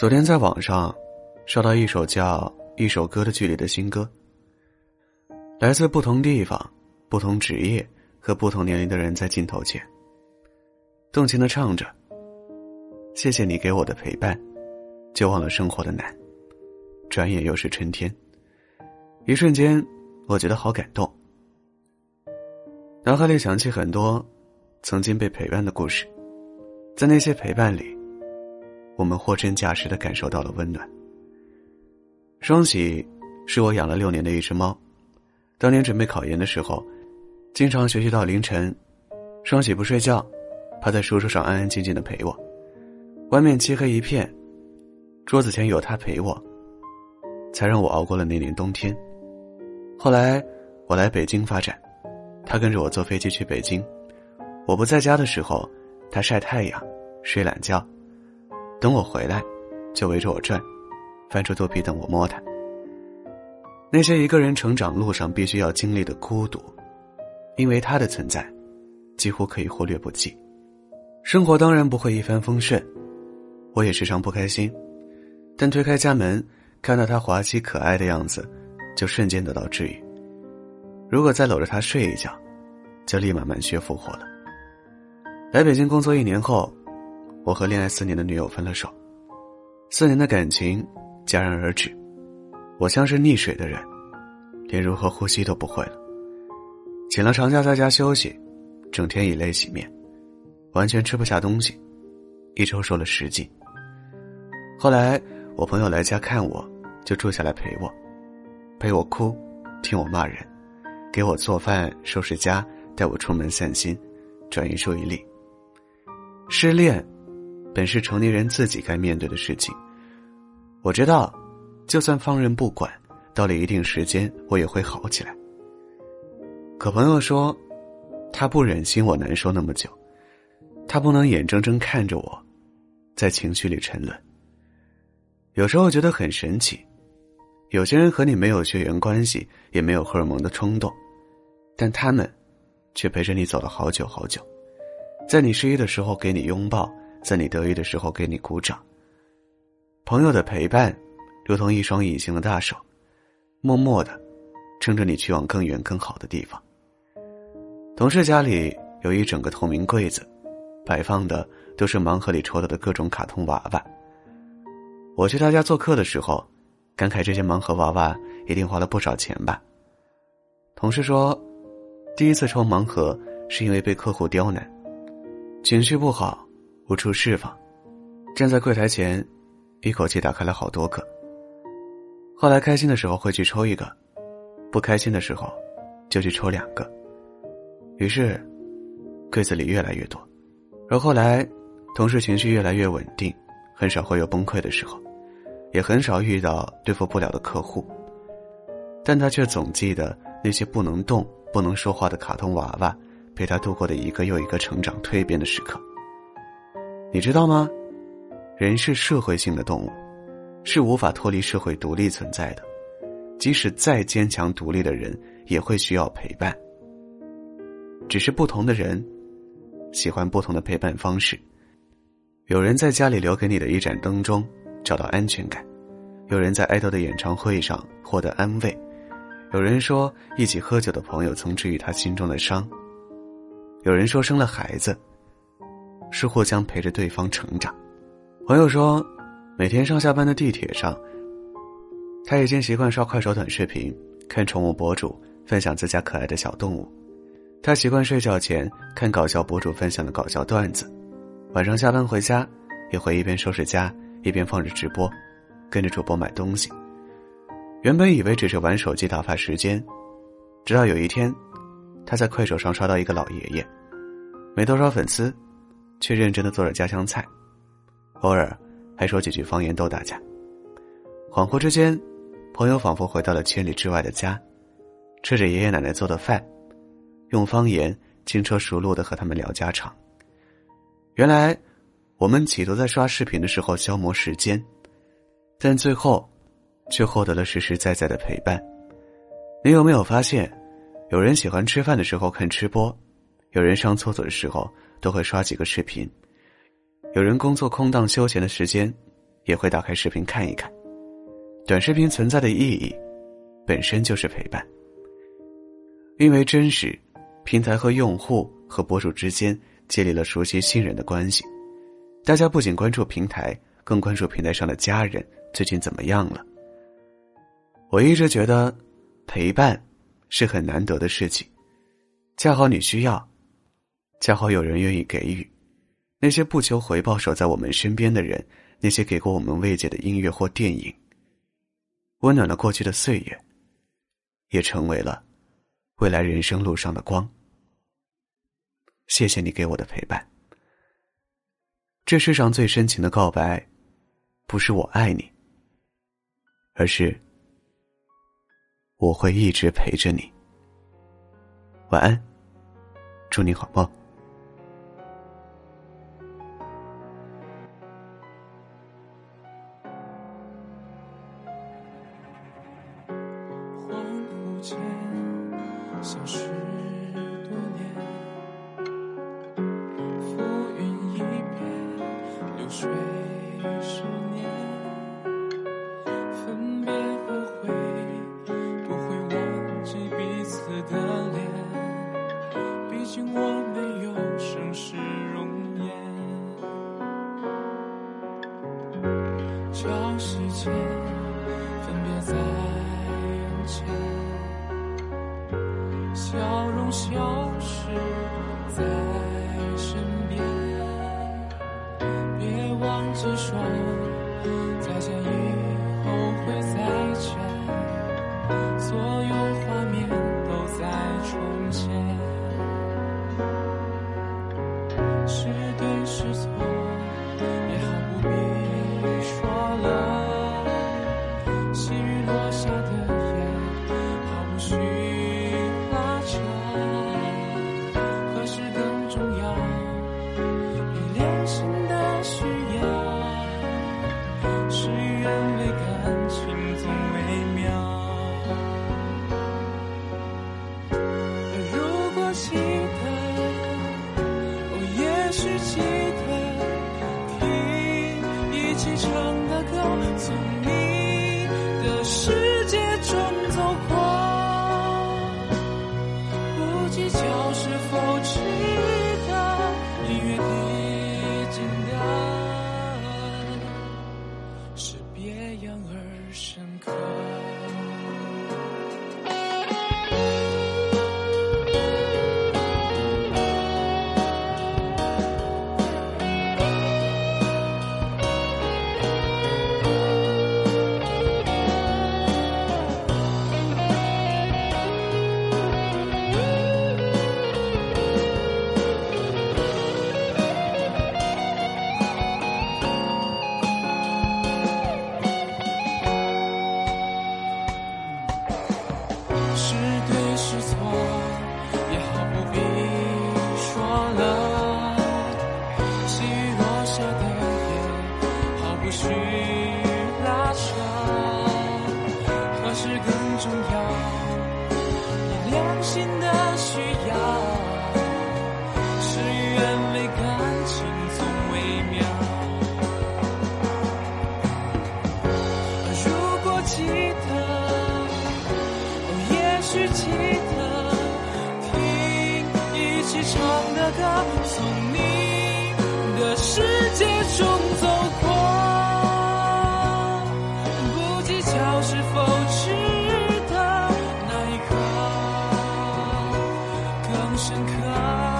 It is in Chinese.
昨天在网上刷到一首叫《一首歌的距离》的新歌，来自不同地方、不同职业和不同年龄的人在镜头前，动情的唱着：“谢谢你给我的陪伴，就忘了生活的难，转眼又是春天。”一瞬间，我觉得好感动，脑海里想起很多曾经被陪伴的故事，在那些陪伴里。我们货真价实的感受到了温暖。双喜是我养了六年的一只猫，当年准备考研的时候，经常学习到凌晨，双喜不睡觉，趴在书桌上安安静静的陪我。外面漆黑一片，桌子前有他陪我，才让我熬过了那年冬天。后来我来北京发展，他跟着我坐飞机去北京。我不在家的时候，他晒太阳，睡懒觉。等我回来，就围着我转，翻出肚皮等我摸它。那些一个人成长路上必须要经历的孤独，因为他的存在，几乎可以忽略不计。生活当然不会一帆风顺，我也时常不开心，但推开家门，看到他滑稽可爱的样子，就瞬间得到治愈。如果再搂着他睡一觉，就立马满血复活了。来北京工作一年后。我和恋爱四年的女友分了手，四年的感情戛然而止。我像是溺水的人，连如何呼吸都不会了。请了长假在家休息，整天以泪洗面，完全吃不下东西，一周瘦了十斤。后来我朋友来家看我，就住下来陪我，陪我哭，听我骂人，给我做饭、收拾家，带我出门散心，转移注意力。失恋。本是成年人自己该面对的事情。我知道，就算放任不管，到了一定时间，我也会好起来。可朋友说，他不忍心我难受那么久，他不能眼睁睁看着我，在情绪里沉沦。有时候觉得很神奇，有些人和你没有血缘关系，也没有荷尔蒙的冲动，但他们，却陪着你走了好久好久，在你失意的时候给你拥抱。在你得意的时候给你鼓掌。朋友的陪伴，如同一双隐形的大手，默默的撑着你去往更远更好的地方。同事家里有一整个透明柜子，摆放的都是盲盒里抽到的各种卡通娃娃。我去他家做客的时候，感慨这些盲盒娃娃一定花了不少钱吧。同事说，第一次抽盲盒是因为被客户刁难，情绪不好。无处释放，站在柜台前，一口气打开了好多个。后来开心的时候会去抽一个，不开心的时候就去抽两个。于是，柜子里越来越多。而后来，同事情绪越来越稳定，很少会有崩溃的时候，也很少遇到对付不了的客户。但他却总记得那些不能动、不能说话的卡通娃娃，陪他度过的一个又一个成长蜕变的时刻。你知道吗？人是社会性的动物，是无法脱离社会独立存在的。即使再坚强独立的人，也会需要陪伴。只是不同的人，喜欢不同的陪伴方式。有人在家里留给你的一盏灯中找到安全感，有人在爱豆的演唱会上获得安慰，有人说一起喝酒的朋友曾治愈他心中的伤，有人说生了孩子。是或将陪着对方成长。朋友说，每天上下班的地铁上，他已经习惯刷快手短视频，看宠物博主分享自家可爱的小动物。他习惯睡觉前看搞笑博主分享的搞笑段子，晚上下班回家也会一边收拾家一边放着直播，跟着主播买东西。原本以为只是玩手机打发时间，直到有一天，他在快手上刷到一个老爷爷，没多少粉丝。却认真的做着家乡菜，偶尔还说几句方言逗大家。恍惚之间，朋友仿佛回到了千里之外的家，吃着爷爷奶奶做的饭，用方言轻车熟路的和他们聊家常。原来，我们企图在刷视频的时候消磨时间，但最后，却获得了实实在在的陪伴。你有没有发现，有人喜欢吃饭的时候看吃播，有人上厕所的时候。都会刷几个视频，有人工作空档休闲的时间，也会打开视频看一看。短视频存在的意义，本身就是陪伴。因为真实，平台和用户和博主之间建立了熟悉信任的关系。大家不仅关注平台，更关注平台上的家人最近怎么样了。我一直觉得，陪伴是很难得的事情。恰好你需要，恰好有人愿意给予。那些不求回报守在我们身边的人，那些给过我们慰藉的音乐或电影，温暖了过去的岁月，也成为了未来人生路上的光。谢谢你给我的陪伴。这世上最深情的告白，不是我爱你，而是我会一直陪着你。晚安，祝你好梦。消失多年，浮云一片，流水十年。分别和回，不会忘记彼此的脸。毕竟我没有盛世容颜。朝夕间，分别在眼前。去记得听一起唱的歌从你的世界中走过，不计较是否值得，那一刻更深刻。